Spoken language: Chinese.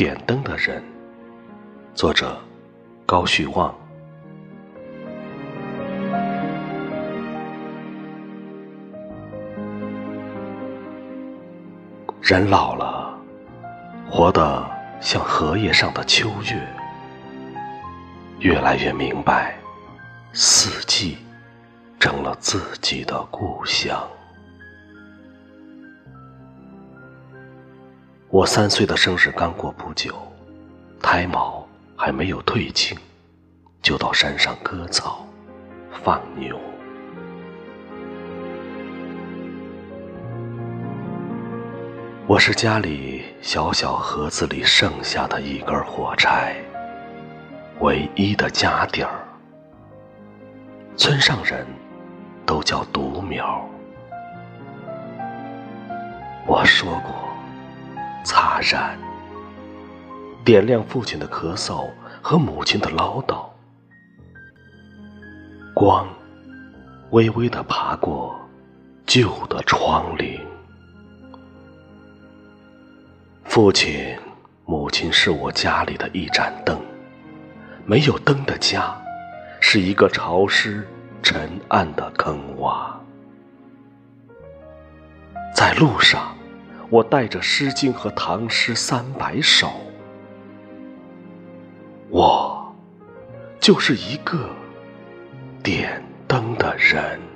点灯的人，作者高旭旺。人老了，活得像荷叶上的秋月，越来越明白，四季成了自己的故乡。我三岁的生日刚过不久，胎毛还没有褪青，就到山上割草、放牛。我是家里小小盒子里剩下的一根火柴，唯一的家底儿。村上人都叫独苗。我说过。擦燃，点亮父亲的咳嗽和母亲的唠叨。光，微微的爬过旧的窗棂。父亲、母亲是我家里的一盏灯，没有灯的家，是一个潮湿、沉暗的坑洼。在路上。我带着《诗经》和唐诗三百首，我就是一个点灯的人。